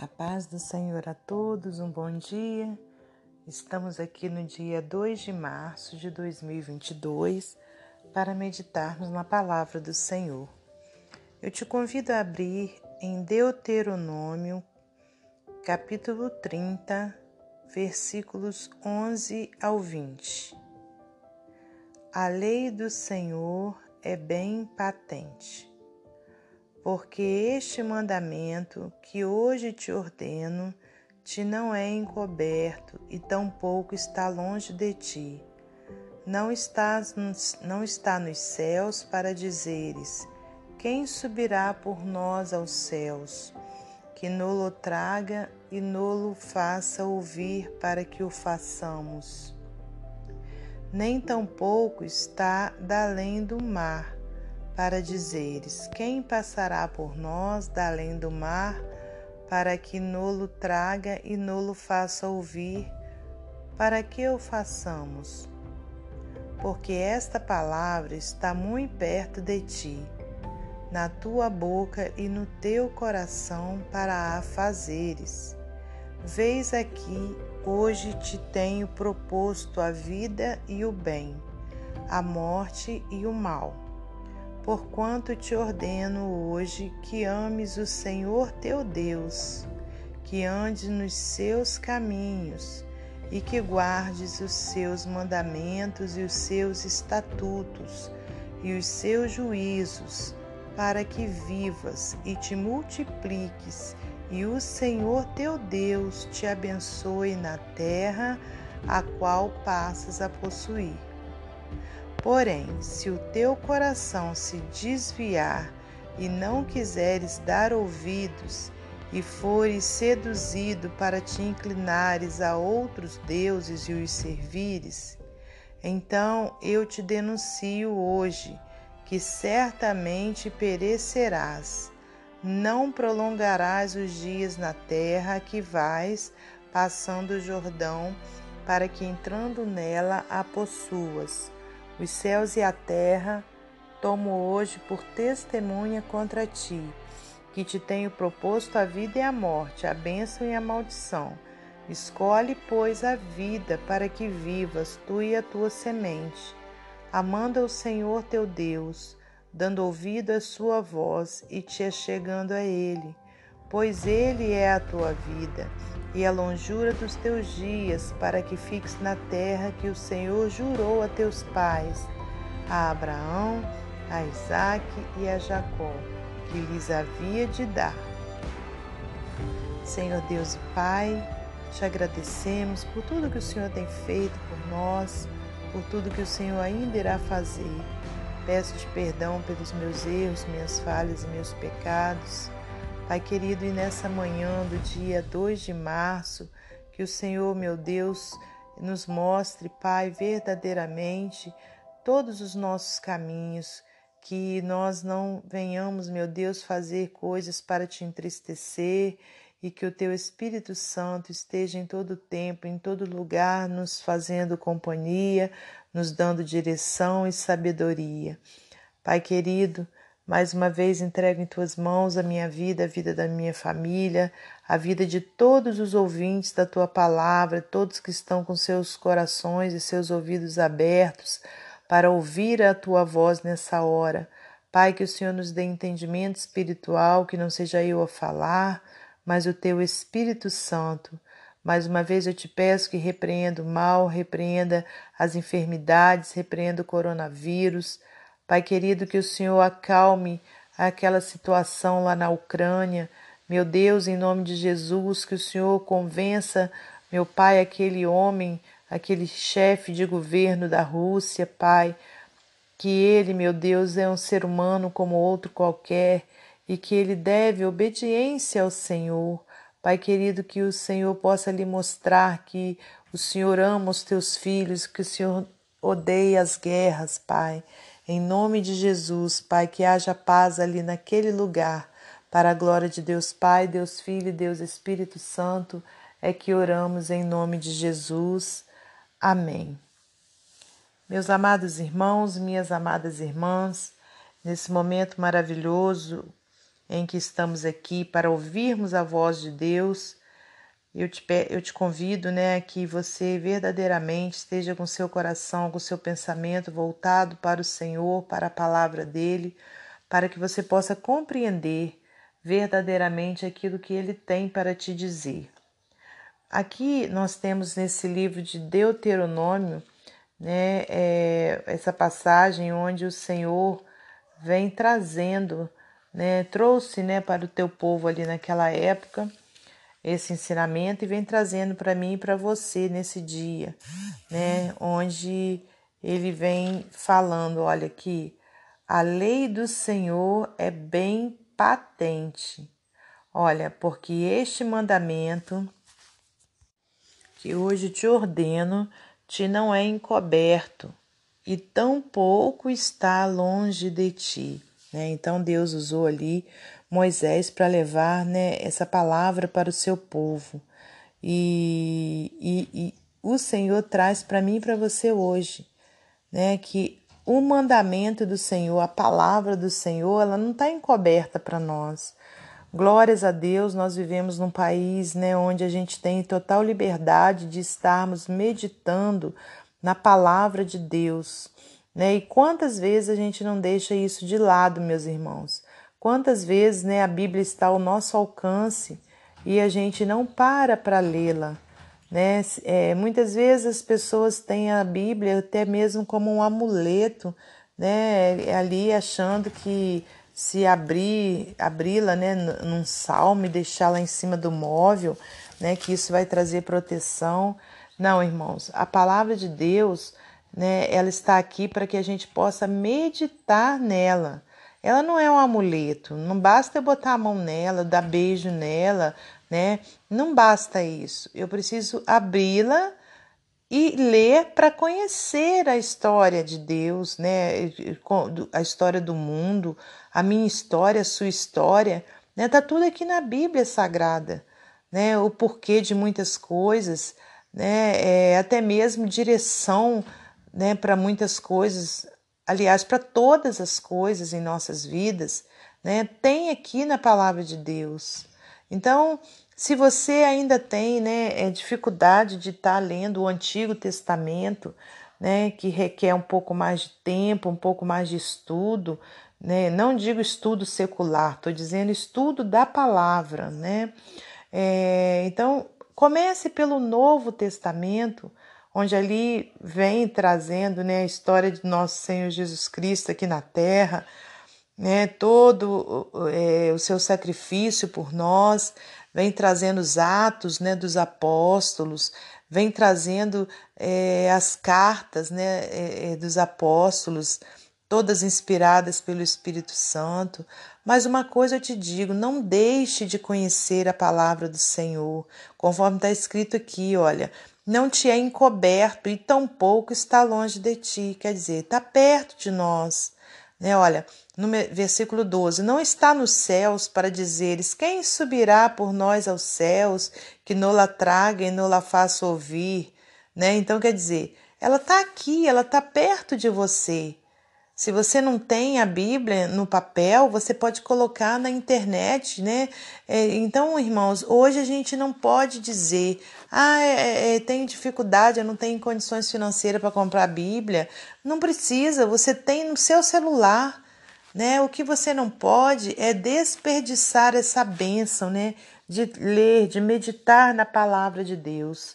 A paz do Senhor a todos, um bom dia. Estamos aqui no dia 2 de março de 2022 para meditarmos na palavra do Senhor. Eu te convido a abrir em Deuteronômio, capítulo 30, versículos 11 ao 20. A lei do Senhor é bem patente porque este mandamento que hoje te ordeno te não é encoberto e tampouco está longe de ti. Não, estás não está nos céus para dizeres: Quem subirá por nós aos céus? Que nolo traga e nolo faça ouvir para que o façamos. Nem tampouco está da além do mar para dizeres: Quem passará por nós da além do mar, para que nolo traga e nolo faça ouvir, para que o façamos? Porque esta palavra está muito perto de ti, na tua boca e no teu coração para a fazeres. Vês aqui, hoje te tenho proposto a vida e o bem, a morte e o mal porquanto te ordeno hoje que ames o Senhor teu Deus, que andes nos seus caminhos e que guardes os seus mandamentos e os seus estatutos e os seus juízos, para que vivas e te multipliques, e o Senhor teu Deus te abençoe na terra a qual passas a possuir. Porém, se o teu coração se desviar e não quiseres dar ouvidos, e fores seduzido para te inclinares a outros deuses e os servires, então eu te denuncio hoje que certamente perecerás. Não prolongarás os dias na terra que vais passando o Jordão, para que entrando nela a possuas os céus e a terra tomo hoje por testemunha contra ti, que te tenho proposto a vida e a morte, a bênção e a maldição. Escolhe, pois, a vida para que vivas tu e a tua semente, amando ao Senhor teu Deus, dando ouvido à sua voz e te achegando a Ele, pois Ele é a tua vida e a longura dos teus dias, para que fiques na terra que o Senhor jurou a teus pais, a Abraão, a Isaque e a Jacó, que lhes havia de dar. Senhor Deus e Pai, te agradecemos por tudo que o Senhor tem feito por nós, por tudo que o Senhor ainda irá fazer. Peço-te perdão pelos meus erros, minhas falhas e meus pecados. Pai querido, e nessa manhã do dia 2 de março, que o Senhor, meu Deus, nos mostre, Pai, verdadeiramente todos os nossos caminhos, que nós não venhamos, meu Deus, fazer coisas para te entristecer e que o teu Espírito Santo esteja em todo tempo, em todo lugar, nos fazendo companhia, nos dando direção e sabedoria. Pai querido, mais uma vez entrego em tuas mãos a minha vida, a vida da minha família, a vida de todos os ouvintes da tua palavra, todos que estão com seus corações e seus ouvidos abertos para ouvir a tua voz nessa hora. Pai, que o Senhor nos dê entendimento espiritual, que não seja eu a falar, mas o teu Espírito Santo. Mais uma vez eu te peço que repreenda o mal, repreenda as enfermidades, repreenda o coronavírus Pai querido, que o Senhor acalme aquela situação lá na Ucrânia. Meu Deus, em nome de Jesus, que o Senhor convença, meu Pai, aquele homem, aquele chefe de governo da Rússia, Pai, que ele, meu Deus, é um ser humano como outro qualquer e que ele deve obediência ao Senhor. Pai querido, que o Senhor possa lhe mostrar que o Senhor ama os teus filhos, que o Senhor odeia as guerras, Pai. Em nome de Jesus, Pai, que haja paz ali naquele lugar. Para a glória de Deus Pai, Deus Filho e Deus Espírito Santo, é que oramos em nome de Jesus. Amém. Meus amados irmãos, minhas amadas irmãs, nesse momento maravilhoso em que estamos aqui para ouvirmos a voz de Deus. Eu te, eu te convido né, que você verdadeiramente esteja com seu coração, com seu pensamento voltado para o Senhor, para a palavra dele, para que você possa compreender verdadeiramente aquilo que ele tem para te dizer. Aqui nós temos nesse livro de Deuteronômio, né, é, essa passagem onde o Senhor vem trazendo, né, trouxe né, para o teu povo ali naquela época esse ensinamento e vem trazendo para mim e para você nesse dia, né, onde ele vem falando, olha aqui, a lei do Senhor é bem patente. Olha, porque este mandamento que hoje te ordeno te não é encoberto e tão pouco está longe de ti. Né? Então Deus usou ali Moisés para levar né, essa palavra para o seu povo. E, e, e o Senhor traz para mim e para você hoje, né, que o mandamento do Senhor, a palavra do Senhor, ela não está encoberta para nós. Glórias a Deus, nós vivemos num país né, onde a gente tem total liberdade de estarmos meditando na palavra de Deus. Né? E quantas vezes a gente não deixa isso de lado, meus irmãos? Quantas vezes né, a Bíblia está ao nosso alcance e a gente não para para lê-la? Né? É, muitas vezes as pessoas têm a Bíblia até mesmo como um amuleto, né? ali achando que se abrir, abri-la, né, num salmo e deixá-la em cima do móvel, né, que isso vai trazer proteção. Não, irmãos, a palavra de Deus, né, ela está aqui para que a gente possa meditar nela. Ela não é um amuleto, não basta eu botar a mão nela, dar beijo nela, né? Não basta isso. Eu preciso abri-la e ler para conhecer a história de Deus, né? A história do mundo, a minha história, a sua história, né? Tá tudo aqui na Bíblia Sagrada, né? O porquê de muitas coisas, né? É, até mesmo direção, né? Para muitas coisas, aliás, para todas as coisas em nossas vidas, né? Tem aqui na Palavra de Deus. Então, se você ainda tem né, é, dificuldade de estar tá lendo o Antigo Testamento, né, que requer um pouco mais de tempo, um pouco mais de estudo, né, não digo estudo secular, estou dizendo estudo da palavra. Né? É, então, comece pelo Novo Testamento, onde ali vem trazendo né, a história de nosso Senhor Jesus Cristo aqui na terra, né, todo é, o seu sacrifício por nós, vem trazendo os atos né, dos apóstolos, vem trazendo é, as cartas né, é, dos apóstolos, todas inspiradas pelo Espírito Santo. Mas uma coisa eu te digo: não deixe de conhecer a palavra do Senhor, conforme está escrito aqui, olha. Não te é encoberto e tampouco está longe de ti, quer dizer, está perto de nós. Né? Olha, no versículo 12: Não está nos céus para dizeres: Quem subirá por nós aos céus, que nola traga e nola faça ouvir? Né? Então, quer dizer, ela está aqui, ela está perto de você. Se você não tem a Bíblia no papel, você pode colocar na internet, né? É, então, irmãos, hoje a gente não pode dizer, ah, é, é, tem dificuldade, eu não tenho condições financeiras para comprar a Bíblia. Não precisa, você tem no seu celular, né? O que você não pode é desperdiçar essa bênção, né? De ler, de meditar na palavra de Deus.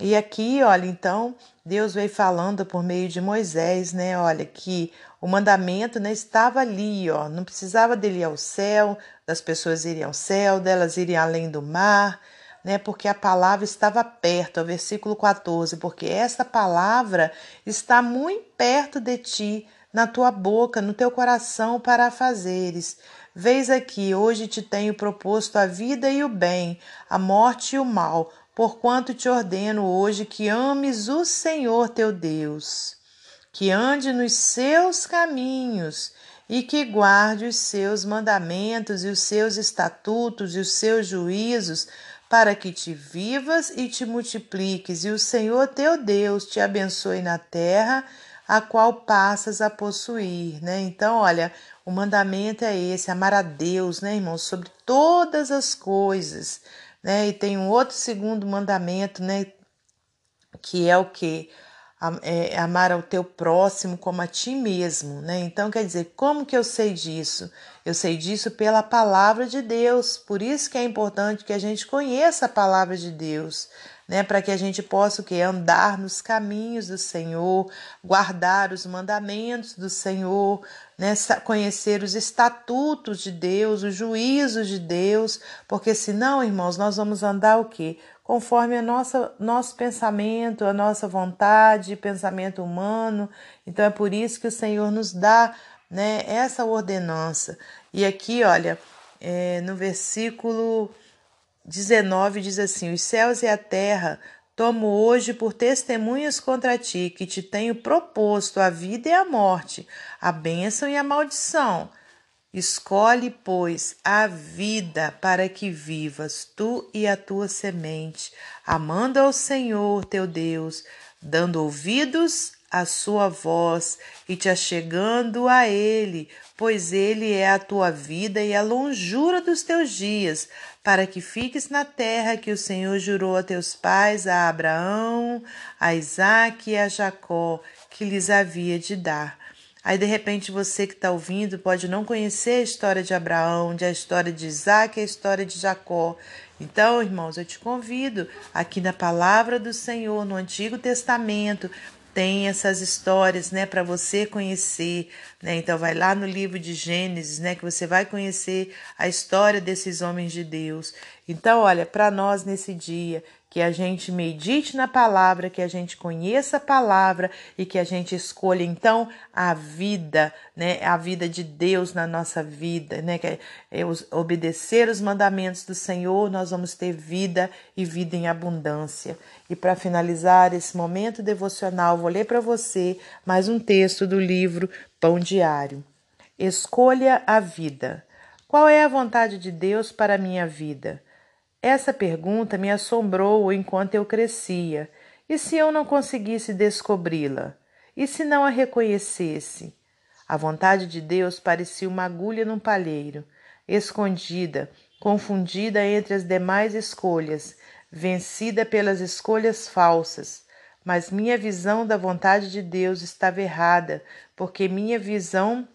E aqui, olha, então, Deus veio falando por meio de Moisés, né? Olha, que o mandamento né, estava ali, ó, não precisava dele ir ao céu, das pessoas irem ao céu, delas irem além do mar, né? Porque a palavra estava perto, o versículo 14, porque essa palavra está muito perto de ti, na tua boca, no teu coração para fazeres. Vês aqui, hoje te tenho proposto a vida e o bem, a morte e o mal, porquanto te ordeno hoje que ames o Senhor teu Deus que ande nos seus caminhos e que guarde os seus mandamentos e os seus estatutos e os seus juízos, para que te vivas e te multipliques, e o Senhor teu Deus te abençoe na terra a qual passas a possuir, né? Então, olha, o mandamento é esse, amar a Deus, né, irmãos, sobre todas as coisas, né? E tem um outro segundo mandamento, né, que é o que é, amar ao teu próximo como a ti mesmo, né? Então quer dizer, como que eu sei disso? Eu sei disso pela palavra de Deus. Por isso que é importante que a gente conheça a palavra de Deus, né? Para que a gente possa o que andar nos caminhos do Senhor, guardar os mandamentos do Senhor, né? Conhecer os estatutos de Deus, os juízos de Deus, porque senão, irmãos, nós vamos andar o quê? conforme a nossa nosso pensamento, a nossa vontade, pensamento humano. Então é por isso que o Senhor nos dá, né, essa ordenança. E aqui, olha, é, no versículo 19 diz assim: Os céus e a terra tomo hoje por testemunhas contra ti, que te tenho proposto a vida e a morte, a bênção e a maldição. Escolhe, pois, a vida para que vivas tu e a tua semente, amando ao Senhor teu Deus, dando ouvidos à sua voz e te achegando a Ele, pois Ele é a tua vida e a longura dos teus dias, para que fiques na terra que o Senhor jurou a teus pais, a Abraão, a Isaque e a Jacó, que lhes havia de dar. Aí, de repente, você que está ouvindo pode não conhecer a história de Abraão, de a história de Isaac, a história de Jacó. Então, irmãos, eu te convido aqui na palavra do Senhor, no Antigo Testamento, tem essas histórias, né, para você conhecer, né? Então vai lá no livro de Gênesis, né, que você vai conhecer a história desses homens de Deus. Então, olha, para nós nesse dia, que a gente medite na palavra, que a gente conheça a palavra e que a gente escolha então a vida, né, a vida de Deus na nossa vida, né, que é, é obedecer os mandamentos do Senhor, nós vamos ter vida e vida em abundância. E para finalizar esse momento devocional, vou ler para você mais um texto do livro Pão Diário. Escolha a vida. Qual é a vontade de Deus para a minha vida? Essa pergunta me assombrou enquanto eu crescia. E se eu não conseguisse descobri-la? E se não a reconhecesse? A vontade de Deus parecia uma agulha num palheiro, escondida, confundida entre as demais escolhas, vencida pelas escolhas falsas. Mas minha visão da vontade de Deus estava errada, porque minha visão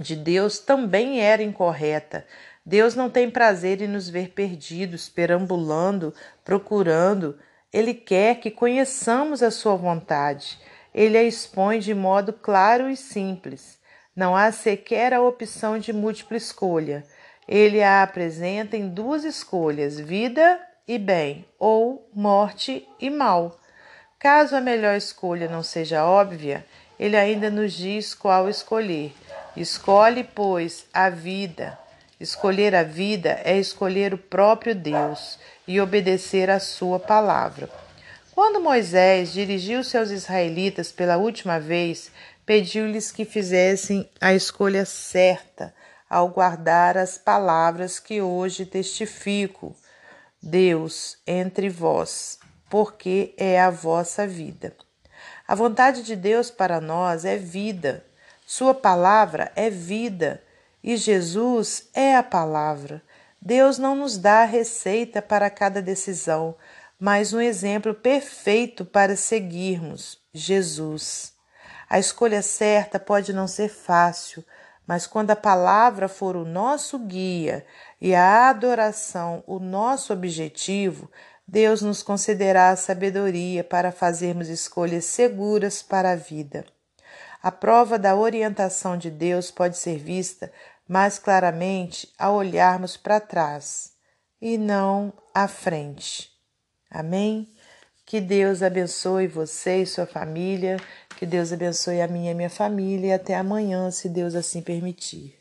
de Deus também era incorreta. Deus não tem prazer em nos ver perdidos, perambulando, procurando. Ele quer que conheçamos a sua vontade. Ele a expõe de modo claro e simples. Não há sequer a opção de múltipla escolha. Ele a apresenta em duas escolhas: vida e bem, ou morte e mal. Caso a melhor escolha não seja óbvia, ele ainda nos diz qual escolher. Escolhe, pois, a vida. Escolher a vida é escolher o próprio Deus e obedecer à sua palavra. Quando Moisés dirigiu seus israelitas pela última vez, pediu-lhes que fizessem a escolha certa ao guardar as palavras que hoje testifico. Deus entre vós, porque é a vossa vida. A vontade de Deus para nós é vida. Sua palavra é vida. E Jesus é a palavra. Deus não nos dá a receita para cada decisão, mas um exemplo perfeito para seguirmos: Jesus. A escolha certa pode não ser fácil, mas quando a palavra for o nosso guia e a adoração o nosso objetivo, Deus nos concederá a sabedoria para fazermos escolhas seguras para a vida. A prova da orientação de Deus pode ser vista mais claramente ao olharmos para trás e não à frente. Amém? Que Deus abençoe você e sua família, que Deus abençoe a minha e minha família e até amanhã, se Deus assim permitir.